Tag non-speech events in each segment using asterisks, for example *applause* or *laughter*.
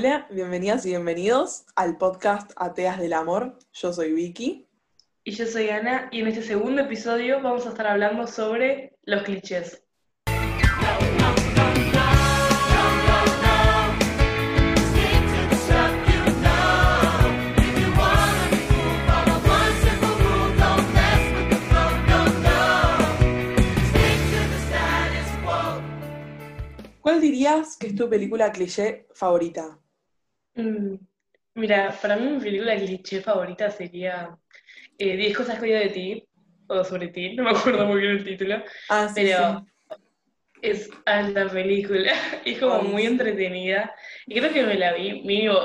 Hola, bienvenidas y bienvenidos al podcast Ateas del Amor. Yo soy Vicky. Y yo soy Ana, y en este segundo episodio vamos a estar hablando sobre los clichés. ¿Cuál dirías que es tu película cliché favorita? Mm, mira, para mí mi película cliché favorita sería eh, 10 cosas que odio de ti, o sobre ti, no me acuerdo muy bien el título, Ah, sí, pero sí. es alta película, *laughs* es como Ay, muy entretenida, y creo que me la vi mínimo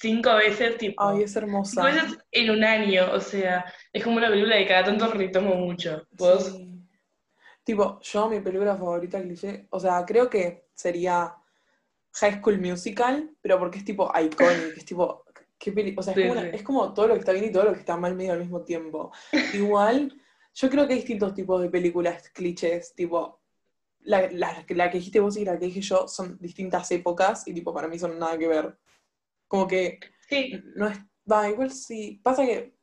cinco veces, tipo, Ay, es cinco hermosa. veces en un año, o sea, es como una película que cada tanto retomo mucho. ¿Vos? Sí. Tipo, yo mi película favorita cliché, o sea, creo que sería High School Musical, pero porque es tipo iconic, es tipo, qué o sea, es Sí, como, una- sí. es como todo lo que está bien y todo lo que está mal medio al mismo tiempo. Igual, yo creo que hay distintos tipos de películas clichés, tipo, la, la- la que dijiste vos y la que dije yo son distintas épocas y tipo, para mí son nada que ver. Como que Sí, no es, va, igual sí, pasa que,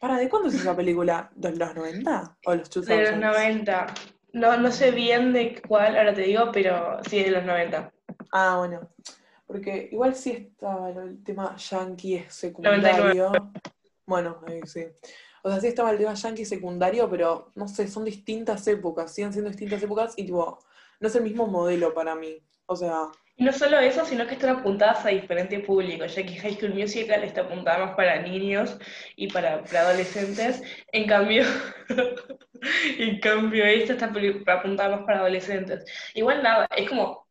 para, ¿de cuándo es esa película? ¿De los 90 o los 2000s? de los 90. No, no sé bien de cuál, ahora te digo, pero sí de los 90. Ah, bueno. Porque igual sí estaba el tema yankee 99. secundario. Bueno, ahí sí. O sea, sí estaba el tema yankee secundario, pero no sé, son distintas épocas, siguen siendo distintas épocas y tipo, no es el mismo modelo para mí. O sea, Y no solo eso, sino que están apuntadas a diferentes públicos, ya que High School Musical está apuntada más para niños y para, para adolescentes. En cambio, *laughs* en cambio, esta está apuntada más para adolescentes. Igual nada, es como,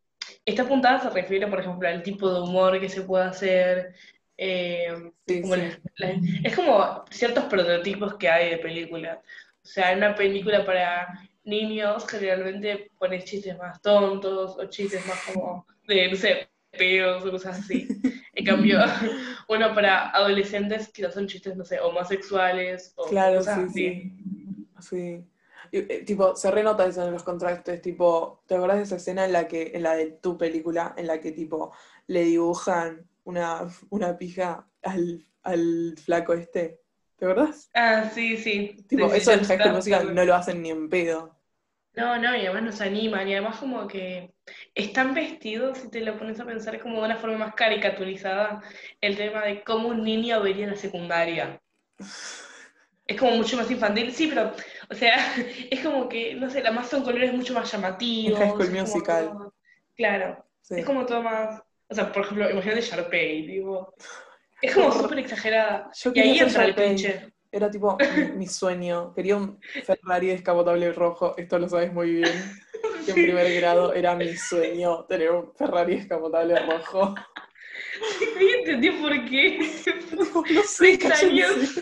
esta apuntada se refiere, por ejemplo, al tipo de humor que se puede hacer. eh, sí, como es como ciertos prototipos que hay de películas. O sea, en una película para niños generalmente pones chistes más tontos o chistes más como de, no sé, peos o cosas así. *laughs* En cambio, uno para adolescentes quizás son chistes, no sé, homosexuales o Claro, cosas sí, así. sí. Sí. Y, eh, tipo, se renota eso en los contrastes, tipo, ¿te acordás de esa escena en la que, en la de tu película, en la que tipo le dibujan una, una pija al, al flaco este? ¿Te acordás? Ah, sí, sí. Tipo, Sí, sí, eso en ya High School. Musical no lo hacen ni en pedo. No, no, y además nos animan, y además como que están vestidos, si te lo pones a pensar, como de una forma más caricaturizada el tema de cómo un niño vería la secundaria. *laughs* Es como mucho más infantil, sí, pero, o sea, *laughs* es como que, no sé, la más son colores mucho más llamativos. En High School es como Musical. todo- claro, Sí. es como todo más, o sea, por ejemplo, imagínate Sharpay, digo, es como súper exagerada. Yo Y ahí entra el cliché. Era tipo *laughs* mi, mi sueño. Quería un Ferrari descapotable rojo, esto lo sabes muy bien. Que en primer grado era mi sueño tener un Ferrari descapotable rojo. *laughs* Sí, entendí por qué. No sé, Seis años.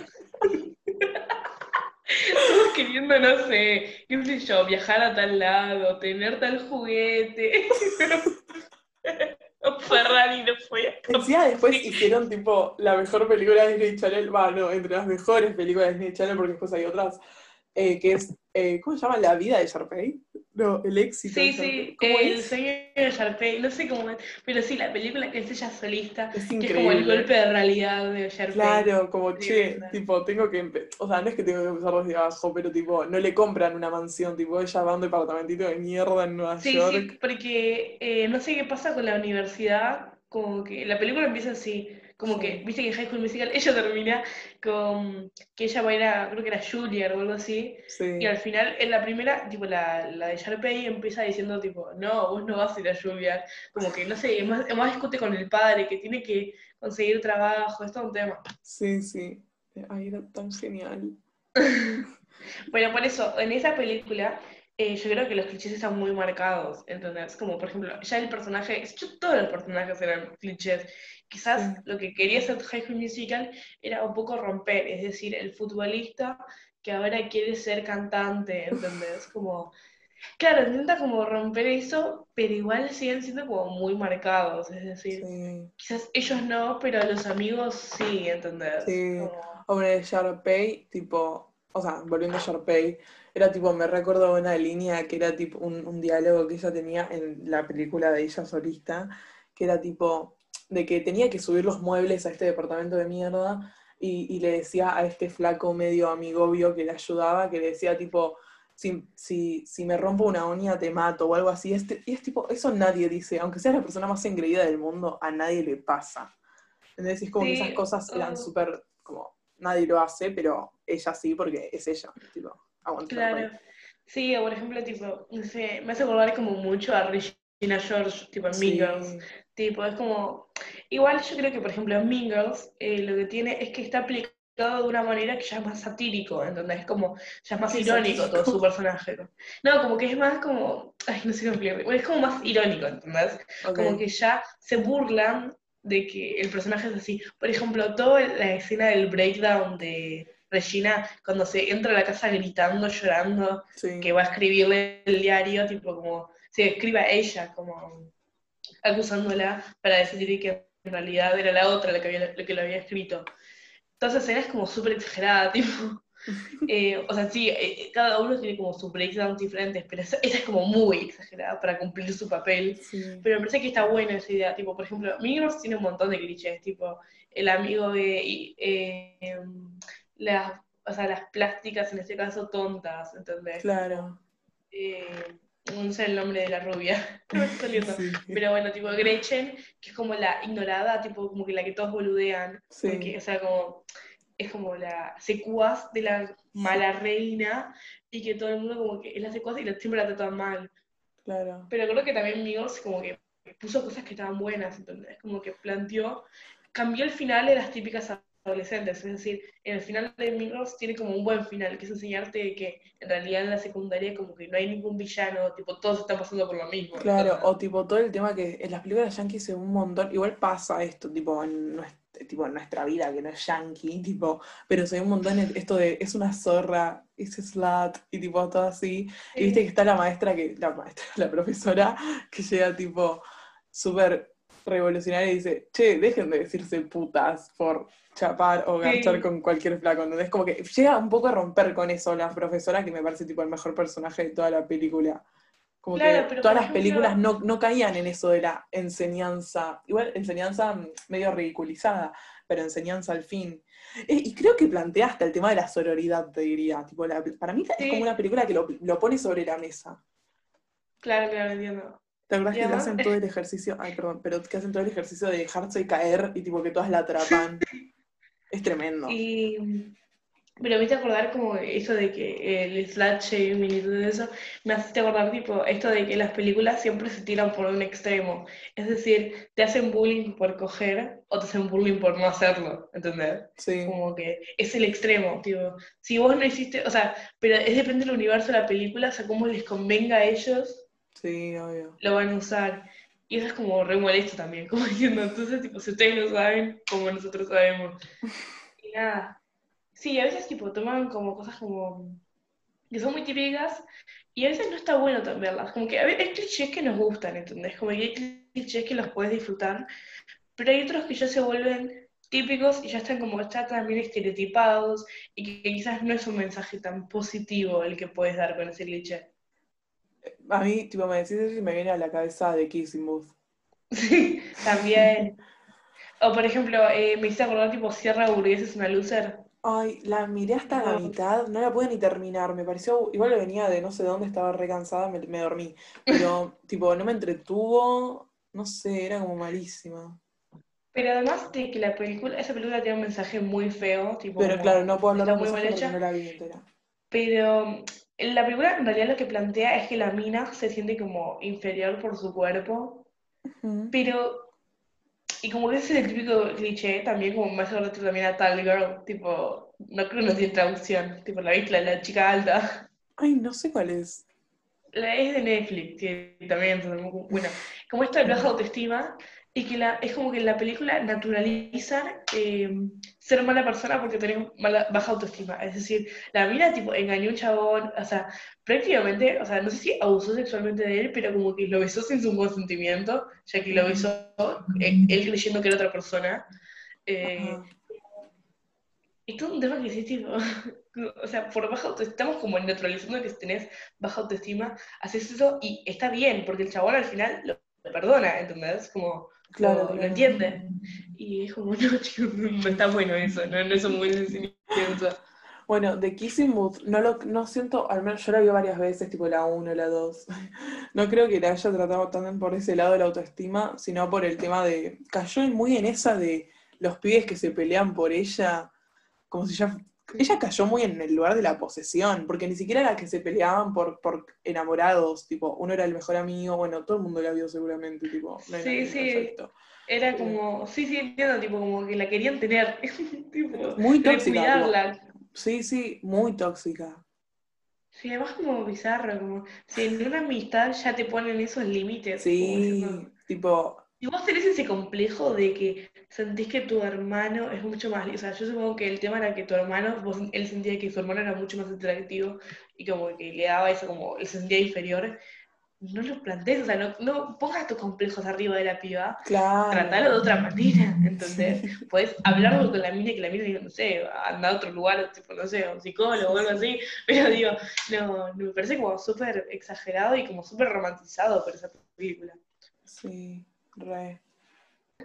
Queriendo, no sé, qué sé yo, viajar a tal lado, tener tal juguete. *laughs* Ferrari no fue. Encima después hicieron tipo la mejor película de Disney Channel, va, no, entre las mejores películas de Disney Channel, porque después hay otras, eh, que es, eh, ¿cómo se llama? La vida de Sharpay. No, el éxito de Sí, Sharpay. sí, ¿Cómo el es? sueño de Sharpay, no sé cómo es, pero sí, la película que es ella solista, Es que es como el golpe de realidad de Sharpay. Claro, como, che, tipo, tengo que, o sea, no es que tengo que empezar desde abajo, pero tipo, no le compran una mansión, tipo, ella va a un departamentito de mierda en Nueva Sí, York. sí, porque eh, no sé qué pasa con la universidad, como que la película empieza así, como Sí. que, viste que en High School Musical *laughs* ella termina con que ella va a ir a, creo que era Juilliard o algo así, Sí. y al final, en la primera, tipo, la, la de Sharpay empieza diciendo, tipo, no, vos no vas a ir a Juilliard, como que, no sé, más, más discute con el padre, que tiene que conseguir trabajo, es todo un tema. Sí, sí. Ay, era tan genial. *laughs* Bueno, por eso, en esa película, eh, yo creo que los clichés están muy marcados, ¿entendés? Como, por ejemplo, ya el personaje, yo- todos los personajes eran clichés. Quizás Sí. lo que quería hacer High School Musical era un poco romper, es decir, el futbolista que ahora quiere ser cantante, ¿entendés? *laughs* Como, claro, intenta como romper eso, pero igual siguen siendo como muy marcados, es decir, Sí. quizás ellos no, pero los amigos sí, ¿entendés? Sí. Como- Hombre, Sharpay, tipo, o sea, volviendo a Sharpay, era tipo, me recuerdo una línea que era tipo un, un diálogo que ella tenía en la película de ella solista, que era tipo, de que tenía que subir los muebles a este departamento de mierda y, y le decía a este flaco medio amigobio que le ayudaba, que le decía tipo, si, si, si me rompo una uña te mato o algo así. Este, y es tipo, eso nadie dice, aunque seas la persona más engreída del mundo, a nadie le pasa. Entonces es como que esas cosas eran súper, como, nadie lo hace, pero ella sí, porque es ella, tipo. Claro. Sí, o por ejemplo, tipo, me hace acordar como mucho a Regina George, tipo en Sí. Girls. Tipo, es como. Igual yo creo que, por ejemplo, en Girls eh, lo que tiene es que está aplicado de una manera que ya es más satírico, ¿entendés? Es como, ya es más irónico todo satírico. su personaje. No, como que es más como. Ay, no sé cómo explicarlo. Es como más irónico, ¿entendés? Ok. Como que ya se burlan de que el personaje es así. Por ejemplo, toda la escena del breakdown de Regina, cuando se entra a la casa gritando, llorando Sí. que va a escribirle el diario, tipo como, se escribe a ella, como acusándola para decidir que en realidad era la otra la que, había, la que lo había escrito. Toda esa escena es como súper exagerada, *laughs* tipo, *laughs* eh, o sea, sí, eh, cada uno tiene como sus breakdowns diferentes, pero esa, esa es como muy exagerada para cumplir su papel. Sí. Pero me parece que está buena esa idea, tipo, por ejemplo, Migros tiene un montón de clichés, tipo, el amigo de, eh, las, o sea, las plásticas, en este caso, tontas, ¿entendés? Claro. Eh, no sé el nombre de la rubia, *laughs* no me está saliendo. Sí. Pero bueno, tipo Gretchen, que es como la ignorada, tipo como que la que todos boludean, Sí. porque, o sea, como, es como la secuaz de la mala reina, y que todo el mundo como que es la secuaz y la, siempre la tratan mal. Claro. Pero creo que también Migos como que puso cosas que estaban buenas, ¿entendés? Como que planteó, cambió el final de las típicas adolescentes, es decir, en el final de Migos tiene como un buen final, que es enseñarte que en realidad en la secundaria como que no hay ningún villano, tipo todos están pasando por lo mismo. Claro, o tipo todo el tema que en las películas yankees se ve un montón, igual pasa esto, tipo en, nuestra, tipo, en nuestra vida, que no es yankee, *laughs* tipo, pero se ve un montón esto de es una zorra, es slut, y tipo todo así. Y viste que está la maestra, que la maestra, *laughs* la profesora, que llega tipo súper revolucionaria y dice, che, dejen de decirse putas por chapar o Sí. garchar con cualquier flaco, ¿entendés? Como que llega un poco a romper con eso la profesora, que me parece tipo el mejor personaje de toda la película. Como Claro, que todas las ejemplo- películas no, no caían en eso de la enseñanza, igual enseñanza mm, medio ridiculizada, pero enseñanza al fin. Eh, Y creo que plantea hasta el tema de la sororidad, te diría. Tipo, la- para mí es como una película que lo, lo pone sobre la mesa. Claro, claro, entiendo. ¿Te acordás Y que hacen todo el *laughs* ejercicio? Ay, perdón, pero que hacen todo el ejercicio de dejarse caer y tipo que todas la atrapan. Es tremendo. Y, pero me hice acordar como eso de que el slut shaming y todo eso, me hace acordar tipo esto de que las películas siempre se tiran por un extremo. Es decir, te hacen bullying por coger o te hacen bullying por no hacerlo, ¿entendés? Sí, Como que es el extremo, tipo, si vos no hiciste, o sea, pero es depende del universo de la película, o sea, cómo les convenga a ellos, sí, obvio. lo van a usar. Y eso es como re molesto también, *laughs* como diciendo, entonces, tipo, si ustedes lo saben, como nosotros sabemos. Y nada. Sí, a veces, tipo, toman como cosas como que son muy típicas y a veces no está bueno también verlas. Como que a veces hay clichés que nos gustan, ¿entendés? Como que hay clichés que los puedes disfrutar, pero hay otros que ya se vuelven típicos y ya están como, ya también estereotipados y que, que quizás no es un mensaje tan positivo el que puedes dar con ese cliché. A mí, tipo, me decís eso y me viene a la cabeza de Kissing Booth. Sí, también. O por ejemplo, eh, me hice acordar tipo Sierra Burgués es una loser. Ay, la miré hasta la mitad, no la pude ni terminar, me pareció, igual venía de no sé dónde, estaba re cansada, me, me dormí, pero *laughs* tipo, no me entretuvo, no sé, era como malísima. Pero además de que la película, esa película tiene un mensaje muy feo, tipo Pero como claro, no puedo hablar muy mal porque hecha. no la vi entera. Pero la película en realidad lo que plantea es que la mina se siente como inferior por su cuerpo, pero y como que ese es el típico cliché, también como hace acordar también a Tal Girl, tipo, no creo que no tiene traducción, tipo la viste, la, chica alta. Ay, no sé cuál es. La es de Netflix, que también, bueno, como esto de baja autoestima, y que la, es como que en la película naturalizan eh, ser mala persona porque tenés mala, baja autoestima. Es decir, la mina tipo engañó a un chabón, o sea, prácticamente, o sea, no sé si abusó sexualmente de él, pero como que lo besó sin su consentimiento, ya que lo besó eh, él creyendo que era otra persona. Eh, y todo un tema que sí, tipo, *laughs* o sea, por baja autoestima, estamos como neutralizando que tenés baja autoestima, haces eso y está bien, porque el chabón al final lo, lo perdona, ¿entendés? Como, Claro, lo, lo entiende. Y es como, *laughs* no, chicos, no está bueno eso, no, no es un buen sentimiento. Bueno, de Kissing Booth, no lo no siento, al menos yo la vi varias veces, tipo la 1, la 2. *laughs* No creo que la haya tratado también por ese lado de la autoestima, sino por el tema de. Cayó muy en esa de los pibes que se pelean por ella, como si ya. Ella cayó muy en el lugar de la posesión, porque ni siquiera era que se peleaban por, por enamorados, tipo, uno era el mejor amigo, bueno, todo el mundo la vio seguramente, tipo, no hay Sí, sí. perfecto. Era como, sí, sí, entiendo, tipo, como que la querían tener, *laughs* tipo, Muy tóxica, cuidarla. Sí, sí, muy tóxica. Sí, además como bizarro, como, si en una amistad ya te ponen esos límites, como Sí, diciendo, tipo, Si vos tenés ese complejo de que sentís que tu hermano es mucho más, o sea, yo supongo que el tema era que tu hermano, vos- él sentía que su hermano era mucho más atractivo y como que le daba eso, como él se sentía inferior, no lo plantees, o sea, no, no pongas tus complejos arriba de la piba, claro. tratalo de otra manera, *laughs* ¿entendés? Podés hablarlo con la mina y que la mina diga, no sé, anda a otro lugar, tipo, no sé, a un psicólogo o algo así, pero digo, no, no, me parece como súper exagerado y como súper romantizado por esa película. Sí, re.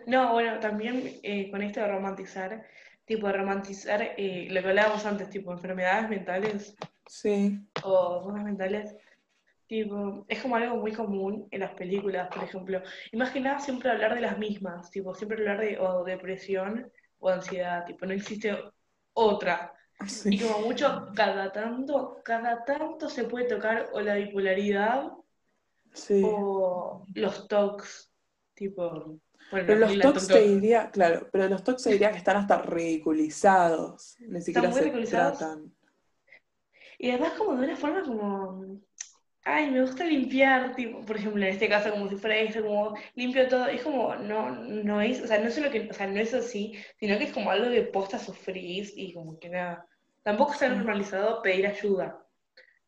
No, bueno, también eh, con esto de romantizar, tipo de romantizar eh, lo que hablábamos antes, tipo enfermedades mentales Sí, o cosas mentales, tipo, es como algo muy común en las películas, por ejemplo. Y más que nada siempre hablar de las mismas, tipo, siempre hablar de o depresión o ansiedad, tipo, no existe otra. Y sí. como mucho, cada tanto, cada tanto se puede tocar o la bipolaridad Sí. o los TOCs, tipo, bueno, Pero los TOCs te diría, claro, pero los TOCs te diría que están hasta ridiculizados. Ni siquiera se tratan. Y además como de una forma como, ay, me gusta limpiar, tipo, por ejemplo, en este caso como si fuera esto, como limpio todo, es como, no, no es, o sea, no es lo que, o sea, no es así, sino que es como algo de posta sufrís y como que nada. Tampoco está Sí. normalizado pedir ayuda.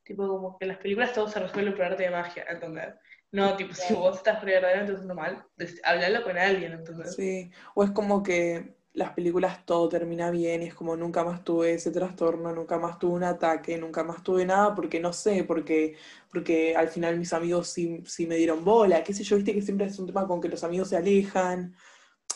Tipo, como que en las películas todo se resuelve por arte de magia, ¿entendés? No, tipo, si vos estás verdaderamente haciendo mal, des- hablalo con alguien, ¿entendés? Sí. O es como que las películas todo termina bien y es como nunca más tuve ese trastorno, nunca más tuve un ataque, nunca más tuve nada porque no sé, porque, porque al final mis amigos sí, sí me dieron bola, qué sé yo, viste que siempre es un tema con que los amigos se alejan,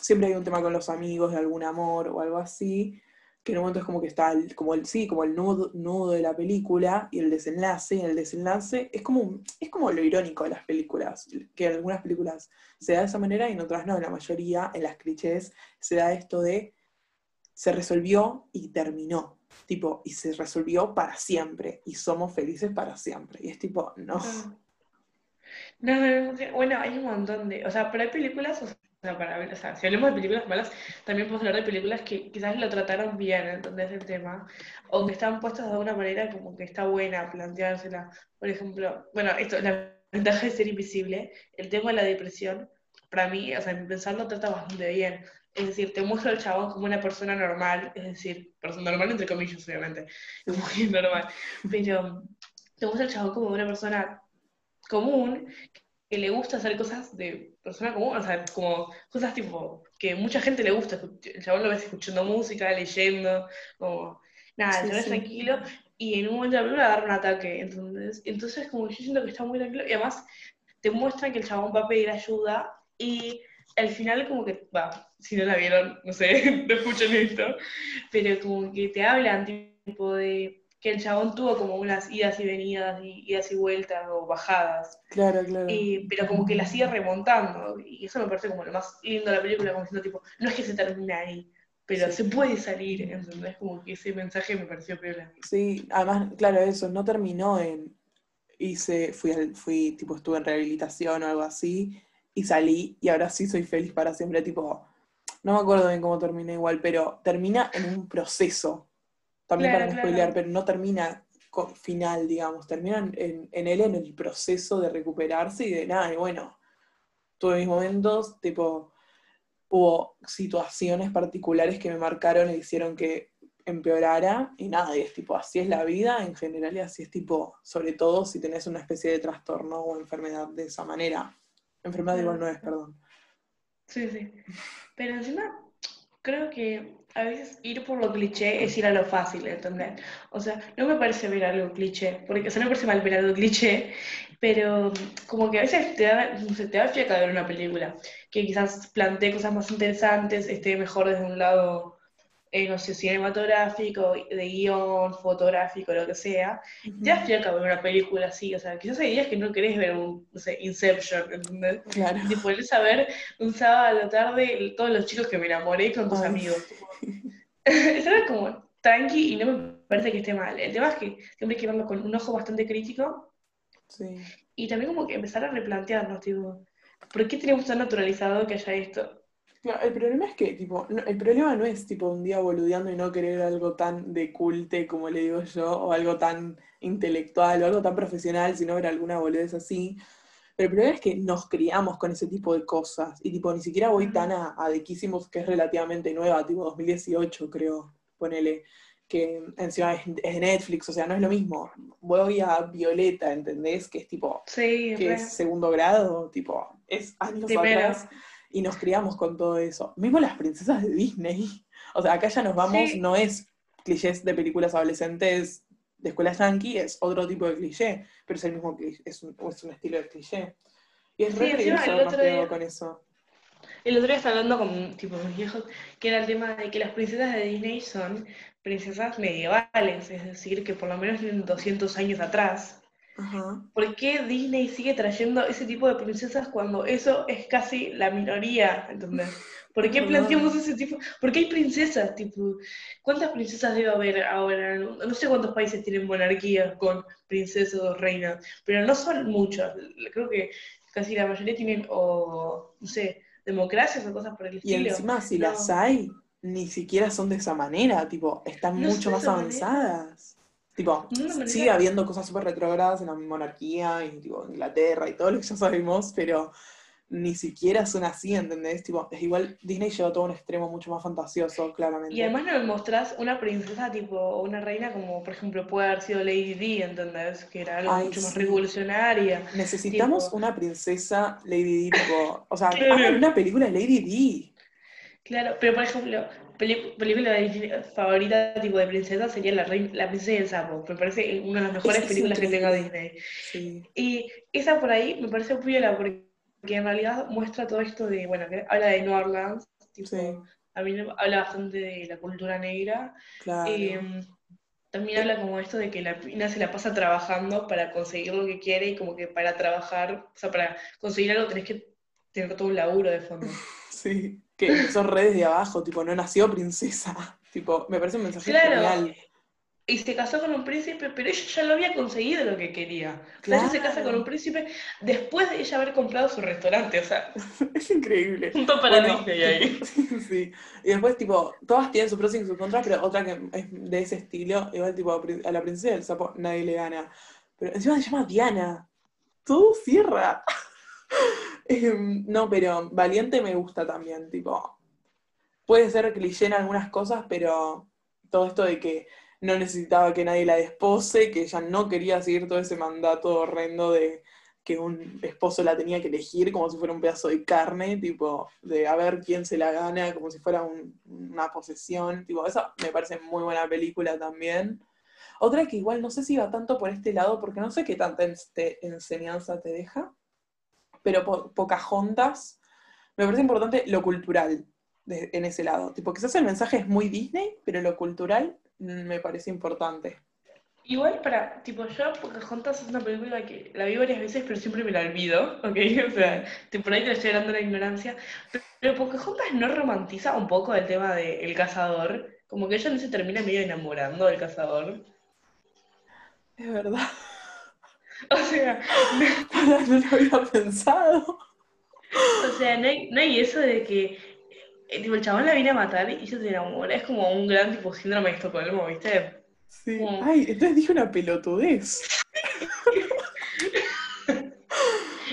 siempre hay un tema con los amigos de algún amor o algo así, que en un momento es como que está el, como el, sí, como el nudo, nudo de la película y el desenlace, y el desenlace es como, es como lo irónico de las películas, que en algunas películas se da de esa manera y en otras no, en la mayoría, en las clichés, se da esto de se resolvió y terminó, tipo, y se resolvió para siempre, y somos felices para siempre, y es tipo, no. No, no, no, bueno, hay un montón de, o sea, pero hay películas, para ver, o sea, si hablamos de películas malas, también podemos hablar de películas que quizás lo trataron bien, ¿entendés el tema? O que están puestas de alguna manera como que está buena planteársela. Por ejemplo, bueno, esto, la ventaja de ser invisible, el tema de la depresión, para mí, o sea, en mi pensar lo trata bastante bien. Es decir, te muestra al chabón como una persona normal, es decir, persona normal entre comillas, obviamente, *laughs* es normal, pero te muestra al chabón como una persona común que le gusta hacer cosas de persona común, o sea, como cosas tipo que mucha gente le gusta. El chabón lo ves escuchando música, leyendo, como nada, el Sí, sí. tranquilo y en un momento de la película agarra un ataque. Entonces, entonces como que yo siento que está muy tranquilo y además te muestran que el chabón va a pedir ayuda y al final como que, va, si no la vieron, no sé, *laughs* no escuchen esto, pero como que te hablan tipo de que el chabón tuvo como unas idas y venidas, y idas y vueltas o bajadas, claro, claro, eh, pero como que la sigue remontando, y eso me parece como lo más lindo de la película, como diciendo tipo, no es que se termine ahí, pero Sí. se puede salir, ¿entendés? Como que ese mensaje me pareció peor. sí, además, claro, eso, no terminó en, hice, fui, al- fui, tipo, estuve en rehabilitación o algo así, y salí, y ahora sí soy feliz para siempre, tipo, no me acuerdo bien cómo termina igual, pero termina en un proceso, también Claro, para no claro. spoilear, pero no termina con final, digamos, termina en, en- en él en el proceso de recuperarse y de nada, y bueno, tuve mis momentos, tipo, hubo situaciones particulares que me marcaron e hicieron que empeorara, y nada, y es tipo, así es la vida en general, y así es tipo, sobre todo si tenés una especie de trastorno o enfermedad de esa manera. Enfermedad igual no es, perdón. Sí, sí. Pero encima, creo que a veces ir por lo cliché es ir a lo fácil, ¿entendés? O sea, no me parece ver algo cliché, porque o sea, no me parece mal ver algo cliché, pero como que a veces te da, se te da fiaca ver una película, que quizás plantee cosas más interesantes, esté mejor desde un lado eh, no sé, cinematográfico, de guion, fotográfico, lo que sea, ya estoy acá ver una película así, o sea, quizás hay días que no querés ver un, no sé, Inception, ¿entendés? Claro. Y podés saber un sábado a la tarde todos los chicos que me enamoré con tus Ay, amigos. *laughs* *laughs* Eso es como tranqui y no me parece que esté mal. El tema es que siempre hay que verlo con un ojo bastante crítico Sí. y también como que empezar a replantearnos, tipo, ¿por qué tenemos tan naturalizado que haya esto? Claro, el problema es que, tipo, no- el problema no es, tipo, un día boludeando y no querer algo tan de culte, como le digo yo, o algo tan intelectual, o algo tan profesional, sino ver alguna boludez así. Pero el problema es que nos criamos con ese tipo de cosas, y, tipo, ni siquiera voy tan a, a que es relativamente nueva, tipo, 2018, creo, ponele, que encima es, es de Netflix, o sea, no es lo mismo. Voy a Violeta, ¿entendés? Que es, tipo, Sí, que es segundo grado, tipo, es años Primero. atrás y nos criamos con todo eso. Mismo las princesas de Disney. O sea, acá ya nos vamos, Sí. no es clichés de películas adolescentes de escuela yankee, es otro tipo de cliché, pero es el mismo cliché, es un, es un estilo de cliché. Y es Sí, re día- con eso. El otro día estaba hablando con tipo, mis viejos, que era el tema de que las princesas de Disney son princesas medievales, es decir, que por lo menos tienen 200 años atrás. Ajá. ¿Por qué Disney sigue trayendo ese tipo de princesas cuando eso es casi la minoría? ¿Entendés? ¿Por qué planteamos ese tipo? ¿Por qué hay princesas? Tipo, ¿cuántas princesas debe haber ahora? No sé cuántos países tienen monarquías con princesas o reinas, pero no son muchos. Creo que casi la mayoría tienen, o, no sé, democracias o cosas por el Y estilo. encima, si No. las hay, ni siquiera son de esa manera, tipo, están No mucho más manera. Tipo, sigue habiendo cosas súper retrogradas en la monarquía y tipo, Inglaterra y todo lo que ya sabemos, pero ni siquiera son así, ¿entendés? Tipo, es igual, Disney lleva todo a un extremo mucho más fantasioso, claramente. Y además no me mostrás una princesa tipo, o una reina como por ejemplo puede haber sido Lady Di, ¿entendés? Que era algo Ay, mucho más sí. revolucionaria. Necesitamos tipo- una princesa Lady Di, tipo, o sea, *laughs* Claro. una película Lady Di. Claro, pero por ejemplo, peli- película favorita tipo de princesa sería La, Rein- la princesa y el sapo. Me parece una de las mejores películas que tenga. Disney. Sí. Y esa por ahí me parece piola porque en realidad muestra todo esto de, bueno, que habla de New Orleans, tipo, Sí. me- habla bastante de la cultura negra. Claro. Eh, también habla como esto de que la mina se la pasa trabajando para conseguir lo que quiere y como que para trabajar, o sea, para conseguir algo tenés que tener todo un laburo de fondo. *laughs* Sí, que empezó re desde abajo, tipo, no nació princesa. *laughs* Tipo, me parece un mensaje Claro. genial. Y se casó con un príncipe, pero ella ya lo había conseguido lo que quería. O sea, ella se casa con Claro. un príncipe después de ella haber comprado su restaurante, o sea, *laughs* Es increíble. punto para Bueno, Disney ahí. *laughs* Sí. Y después, tipo, todas tienen sus pros y sus contras, pero otra que es de ese estilo, igual, tipo, a la princesa del sapo nadie le gana. Pero encima se llama Diana. Todo cierra. Em, no, pero Valiente me gusta también, tipo. Puede ser cliché en algunas cosas, pero todo esto de que no necesitaba que nadie la despose, que ella no quería seguir todo ese mandato horrendo de que un esposo la tenía que elegir como si fuera un pedazo de carne, tipo, de a ver quién se la gana, como si fuera un- una posesión, tipo, esa me parece muy buena película también. Otra que igual no sé si va tanto por este lado, porque no sé qué tanta ens- enseñanza te deja, pero po Pocahontas, me parece importante lo cultural de- en ese lado. Tipo, quizás el mensaje es muy Disney, pero lo cultural mm, me parece importante. Igual para, tipo, yo Pocahontas es una película que la vi varias veces, pero siempre me la olvido, *laughs* ¿ok? O sea, tipo, por ahí te estoy hablando de la ignorancia. Pero, pero Pocahontas no romantiza un poco el tema del cazador, como que ella no se termina medio enamorando del cazador. Es verdad. *laughs* O sea, no, lo había pensado. o sea, no hay, no hay eso de que eh, tipo, el chabón la viene a matar y ella se enamora. Es como un gran tipo síndrome de Estocolmo, ¿viste? Sí. Ay, entonces dije una pelotudez. *laughs*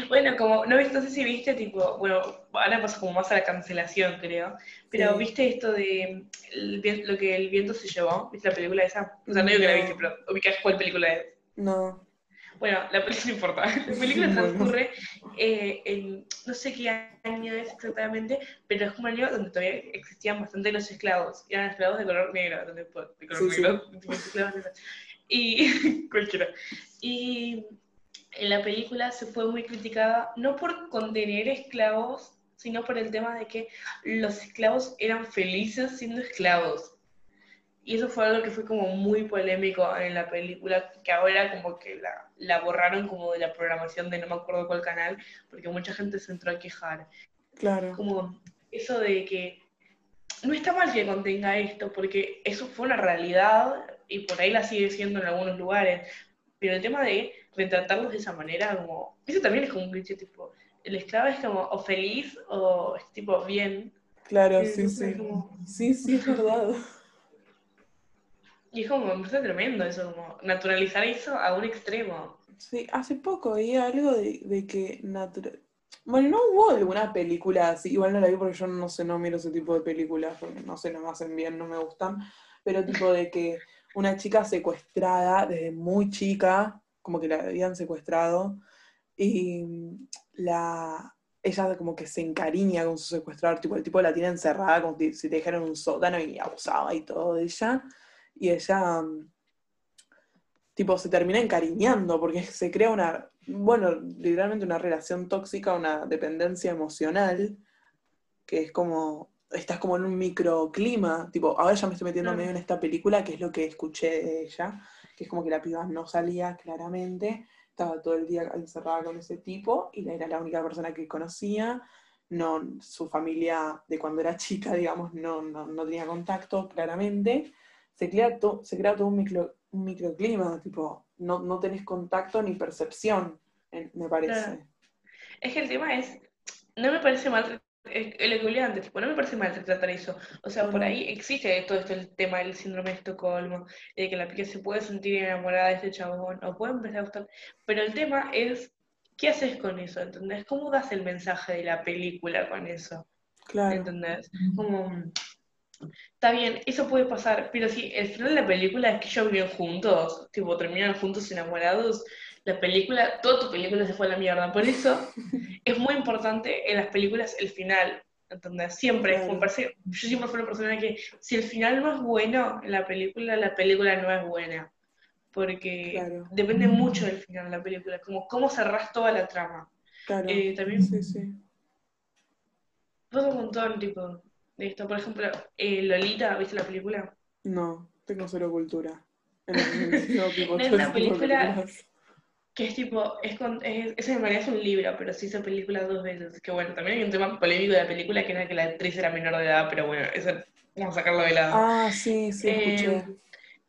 Bueno, como, no, viste- no sé si viste, tipo, bueno, ahora pasa como más a la cancelación, creo, pero Sí. viste esto de el lo que el viento se llevó, ¿viste la película esa? O sea, no digo que la viste, pero ubicás cuál película es. No. Bueno, la película no importa. *laughs* La película transcurre eh, en no sé qué año es exactamente, pero es como un año donde todavía existían bastante los esclavos. Eran esclavos de color negro, de color negro, y *laughs* cualquiera. Y en la película se fue muy criticada, no por contener esclavos, sino por el tema de que los esclavos eran felices siendo esclavos. Y eso fue algo que fue como muy polémico en la película, que ahora como que la, la borraron como de la programación de no me acuerdo cuál canal, porque mucha gente se entró a quejar. Claro. Como eso de que no está mal que contenga esto, porque eso fue una realidad y por ahí la sigue siendo en algunos lugares. Pero el tema de retratarlos de esa manera, como, eso también es como un cliché, tipo, el esclavo es como o feliz o es tipo bien. Claro, sí, sí. Sí, sí, es verdad. Y es como, me parece tremendo eso, como naturalizar eso a un extremo. Sí, hace poco había algo de, de que natural... Bueno, no hubo alguna película así, igual no la vi porque yo no sé, no miro ese tipo de películas, porque no sé, no me hacen bien, no me gustan, pero tipo de que una chica secuestrada desde muy chica, como que la habían secuestrado, y la, ella como que se encariña con su secuestrador, tipo el tipo la tiene encerrada como si te dejaran un sótano y abusaba y todo de ella, y ella tipo se termina encariñando porque se crea una, bueno, literalmente una relación tóxica, una dependencia emocional, que es como, estás como en un microclima, tipo, ahora ya me estoy metiendo medio en esta película, que es lo que escuché de ella, que es como que la piba no salía claramente, estaba todo el día encerrada con ese tipo y era la única persona que conocía, no, su familia de cuando era chica, *laughs* digamos, no, no, tenía contacto claramente, se crea, se crea todo un, micro, un microclima, tipo, no, no tenés contacto ni percepción, me parece. Es que el tema es, no me parece mal el equilibrante, tipo, no me parece mal tratar eso. O sea, por ahí existe todo esto, el tema del síndrome de Estocolmo, de que la pica se puede sentir enamorada de este chabón, o puede empezar a gustar. Pero el tema es, ¿qué haces con eso? ¿Entendés? ¿Cómo das el mensaje de la película con eso? Claro. ¿Entendés? Como, está bien, eso puede pasar, pero si el final de la película es que ellos viven juntos, tipo, terminan juntos enamorados, la película, toda tu película se fue a la mierda. Por eso *laughs* es muy importante en las películas el final. ¿Entendés? Siempre, yo siempre fui una persona que si el final no es bueno en la película, la película no es buena. Porque depende mucho del final de la película, como cómo cerrás toda la trama. Claro. Eh, también sí, sí. un montón, tipo, de esto. Por ejemplo, eh, Lolita, ¿viste la película? No, tengo cero cultura. En la *laughs* película que es tipo, es, con, es, ese en realidad es un libro, pero se hizo película dos veces. Que bueno, también hay un tema polémico de la película que era que la actriz era menor de edad, pero bueno, eso vamos a sacarlo de lado. Ah, sí, sí, escuché. Eh,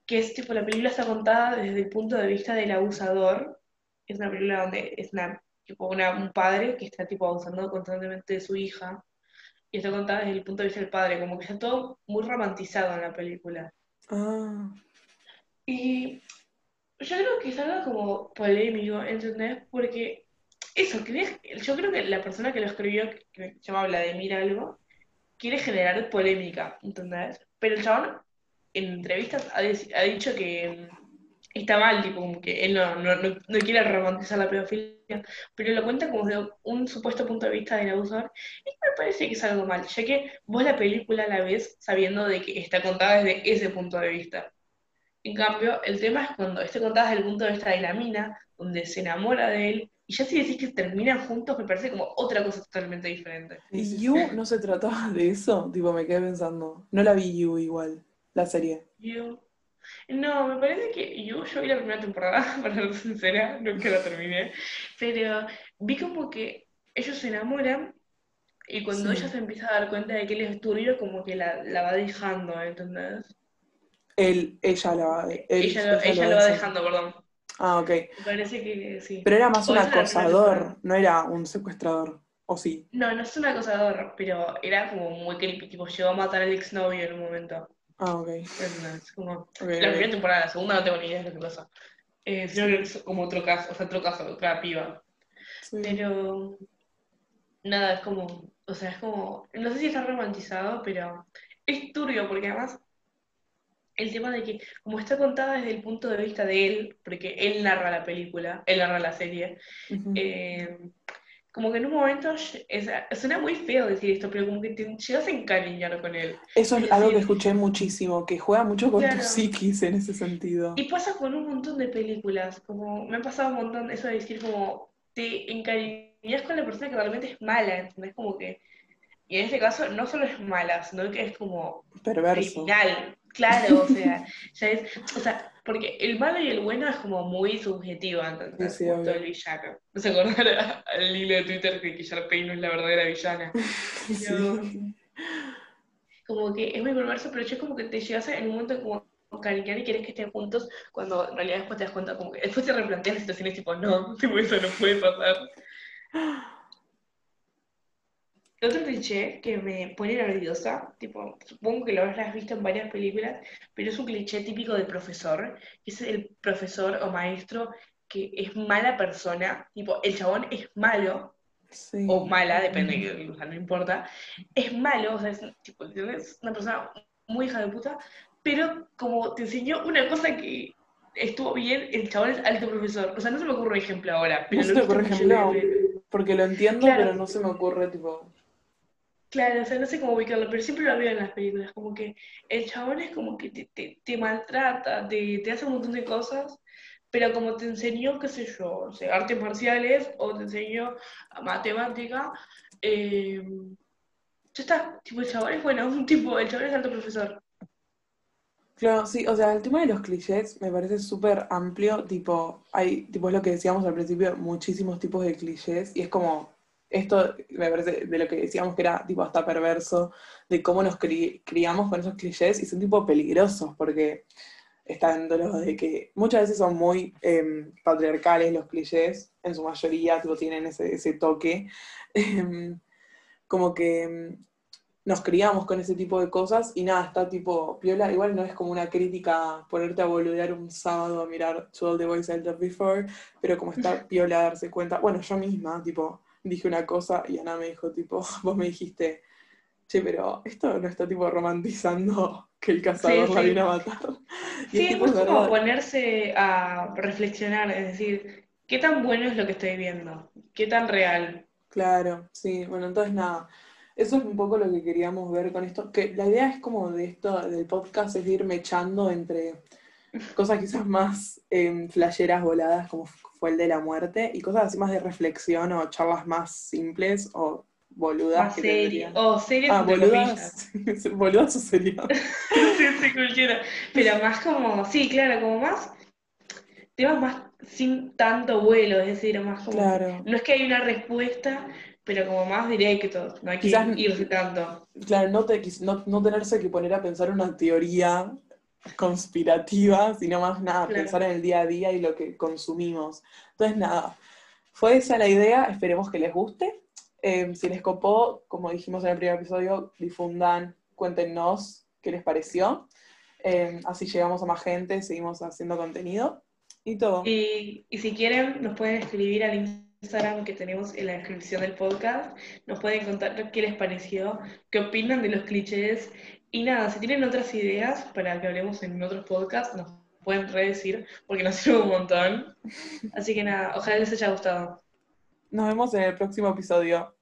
que es tipo, la película está contada desde el punto de vista del abusador. Es una película donde es una, tipo, una, un padre que está tipo abusando constantemente de su hija. Y está contada desde el punto de vista del padre, como que está todo muy romantizado en la película. Ah. Y yo creo que es algo como polémico, ¿entendés? Porque eso, yo creo que la persona que lo escribió, que se llama Vladimir algo, quiere generar polémica, ¿entendés? Pero el chabón en entrevistas ha, dicho que está mal, tipo, como que él no, no, no, quiere romantizar la pedofilia, pero lo cuenta como desde un supuesto punto de vista del abusador, y me parece que es algo mal, ya que vos la película la ves sabiendo de que está contada desde ese punto de vista. En cambio, el tema es cuando esté contada desde el punto de vista de la mina, donde se enamora de él, y ya si decís que terminan juntos, me parece como otra cosa totalmente diferente. ¿Y You no se trataba de eso? Tipo, me quedé pensando. No la vi You igual, la serie. You. No, me parece que You, yo vi la primera temporada, *laughs* para ser sincera, nunca la terminé, pero vi como que ellos se enamoran y cuando ella se empieza a dar cuenta de que él es turbio, como que la, la va dejando, ¿entendés? Él, ella la va, ella, lo, va dejando, perdón. Ah, ok. Me parece que sí. Pero era más un acosador, no era un secuestrador, ¿o sí? No, no es un acosador, pero era como muy creepy, tipo, llegó a matar al exnovio en un momento. Ah, ok. Es como, la primera temporada, la segunda no tengo ni idea de lo que pasa. Eh, sino que es como otro caso, o sea, otro caso, otra piba. Pero, nada, es como, o sea, es como, no sé si está romantizado, pero es turbio, porque además el tema de que, como está contada desde el punto de vista de él, porque él narra la película, él narra la serie, eh, como que en un momento, es, suena muy feo decir esto, pero como que te llegas a encariñar con él. Eso es es algo que decir- escuché muchísimo, que juega mucho con tu Claro. psiquis en ese sentido. Y pasa con un montón de películas, como me ha pasado un montón eso de decir como te encariñas con la persona que realmente es mala, ¿entendés? Como que, y en este caso no solo es mala, sino que es como Perverso. criminal, claro, o sea, *laughs* ya es, o sea, porque el malo y el bueno es como muy subjetivo, ¿entendés? Sí, sí, el villano. No se acordará al hilo de Twitter que Sharpay no es la verdadera villana. *laughs* Sí. como que es muy perverso, pero es como que te llegas en un momento como cariñar y quieres que estén juntos, cuando en realidad después te das cuenta, como que después te replanteas la situación y es tipo, no, tipo, eso no puede pasar. *laughs* Otro cliché que me pone nerviosa, tipo, supongo que lo habrás visto en varias películas, pero es un cliché típico del profesor, que es el profesor o maestro que es mala persona, tipo, el chabón es malo, Sí. o mala, depende, o sea, no importa, es malo, o sea, es, tipo, es una persona muy hija de puta, pero como te enseñó una cosa que estuvo bien, el chabón es alto profesor. O sea, no se me ocurre ejemplo ahora, pero No se visto ocurre ejemplo, de- porque lo entiendo, Claro. pero no se me ocurre, tipo. Claro, o sea, no sé cómo ubicarlo, pero siempre lo veo en las películas, como que el chabón es como que te, maltrata, te, te hace un montón de cosas, pero como te enseñó, qué sé yo, o sea, artes marciales o te enseñó matemática, eh, ya está, tipo, el chabón es bueno, *laughs* un tipo, el chabón es alto profesor. Claro, sí, o sea, el tema de los clichés me parece súper amplio, tipo, hay, tipo, es lo que decíamos al principio, muchísimos tipos de clichés, y es como, esto me parece de lo que decíamos que era, tipo, hasta perverso, de cómo nos cri- criamos con esos clichés, y son, tipo, peligrosos, porque están los de que muchas veces son muy em, patriarcales los clichés, en su mayoría, tipo, tienen ese, ese toque, em, como que em, nos criamos con ese tipo de cosas y nada, está tipo piola, igual no es como una crítica ponerte a boludear un sábado a mirar To All the Boys I Before, pero como está piola darse cuenta, bueno, yo misma, tipo, dije una cosa y Ana me dijo, tipo, *laughs* vos me dijiste, che, pero esto no está tipo romantizando *laughs* que el cazador Sí, la sí. vino a matar. Y Sí, es tipo, es como ponerse a reflexionar, es decir, ¿qué tan bueno es lo que estoy viendo? ¿Qué tan real? Claro, sí, bueno, entonces nada, eso es un poco lo que queríamos ver con esto, que la idea es como de esto, del podcast, es ir mechando entre cosas quizás más eh, flasheras voladas, como fue el de la muerte, y cosas así más de reflexión o charlas más simples o boludas Más que o series Ah, boludas, *laughs* boludas o sería. *laughs* Sí, sí, cualquiera. Pero más como, sí, claro, como más temas más sin tanto vuelo, es decir, más como, Claro, no es que hay una respuesta, pero como más directos, no hay que Quizás- irse tanto. claro, no, te, no, no tenerse que poner a pensar una teoría conspirativa, sino más nada, Claro. pensar en el día a día y lo que consumimos. Entonces, nada, fue esa la idea, esperemos que les guste. Eh, si les copó, como dijimos en el primer episodio, difundan, cuéntenos qué les pareció. Eh, así llegamos a más gente, seguimos haciendo contenido y todo. Y, y si quieren, nos pueden escribir al Instagram que tenemos en la descripción del podcast. Nos pueden contar qué les pareció, qué opinan de los clichés. Y nada, si tienen otras ideas para que hablemos en otros podcasts, nos pueden redecir, porque nos *laughs* sirve un montón. Así que nada, ojalá les haya gustado. Nos vemos en el próximo episodio.